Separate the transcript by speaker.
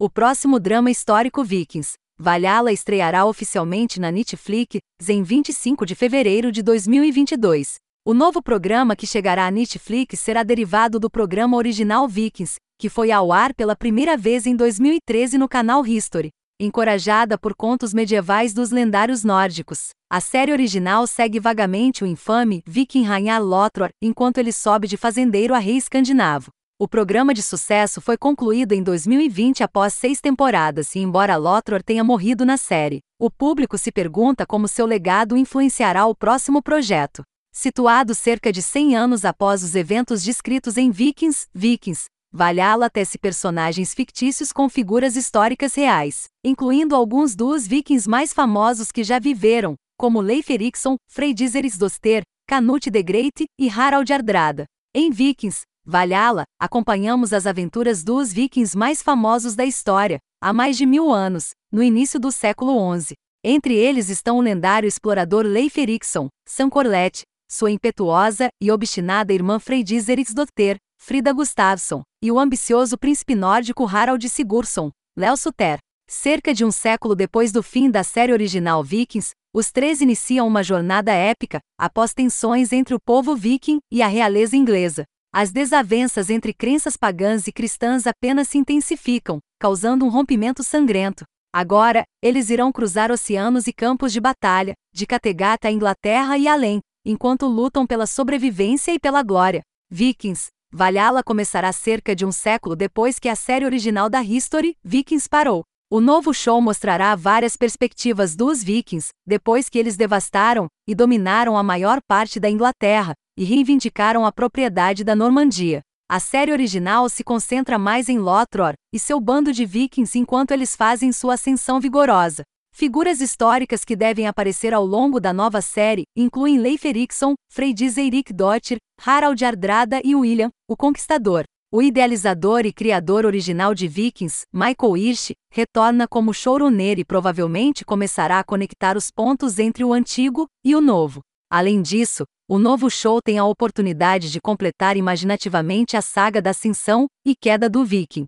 Speaker 1: o próximo drama histórico Vikings. Valhalla estreará oficialmente na Netflix em 25 de fevereiro de 2022. O novo programa que chegará à Netflix será derivado do programa original Vikings, que foi ao ar pela primeira vez em 2013 no canal History. Encorajada por contos medievais dos lendários nórdicos, a série original segue vagamente o infame viking Ragnar Lothbrok enquanto ele sobe de fazendeiro a rei escandinavo. O programa de sucesso foi concluído em 2020 após seis temporadas e, embora Lothbrok tenha morrido na série, o público se pergunta como seu legado influenciará o próximo projeto. Situado cerca de 100 anos após os eventos descritos em Vikings, Vikings, Valhalla tece personagens fictícios com figuras históricas reais, incluindo alguns dos vikings mais famosos que já viveram, como Leif Erikson, Freydiseris Doster, Canute the Great e Harald Hardrada. Em Vikings, Valhalla, acompanhamos as aventuras dos vikings mais famosos da história, há mais de mil anos, no início do século XI. Entre eles estão o lendário explorador Leif Erikson, Sankorlet, sua impetuosa e obstinada irmã Freydis Eriksdotter, Frida Gustafsson, e o ambicioso príncipe nórdico Harald Sigurdsson, Léo Suter. Cerca de um século depois do fim da série original Vikings, os três iniciam uma jornada épica, após tensões entre o povo viking e a realeza inglesa. As desavenças entre crenças pagãs e cristãs apenas se intensificam, causando um rompimento sangrento. Agora, eles irão cruzar oceanos e campos de batalha, de Kattegat à Inglaterra e além, enquanto lutam pela sobrevivência e pela glória. Vikings, Valhalla começará cerca de um século depois que a série original da History, Vikings, parou. O novo show mostrará várias perspectivas dos Vikings, depois que eles devastaram e dominaram a maior parte da Inglaterra, e reivindicaram a propriedade da Normandia. A série original se concentra mais em Lothbrok e seu bando de vikings enquanto eles fazem sua ascensão vigorosa. Figuras históricas que devem aparecer ao longo da nova série incluem Leif Erikson, Freydis Eirik Dottir, Harald Hardrada e William, o Conquistador. O idealizador e criador original de Vikings, Michael Hirsch, retorna como showrunner e provavelmente começará a conectar os pontos entre o antigo e o novo. Além disso, o novo show tem a oportunidade de completar imaginativamente a saga da ascensão e queda do Viking.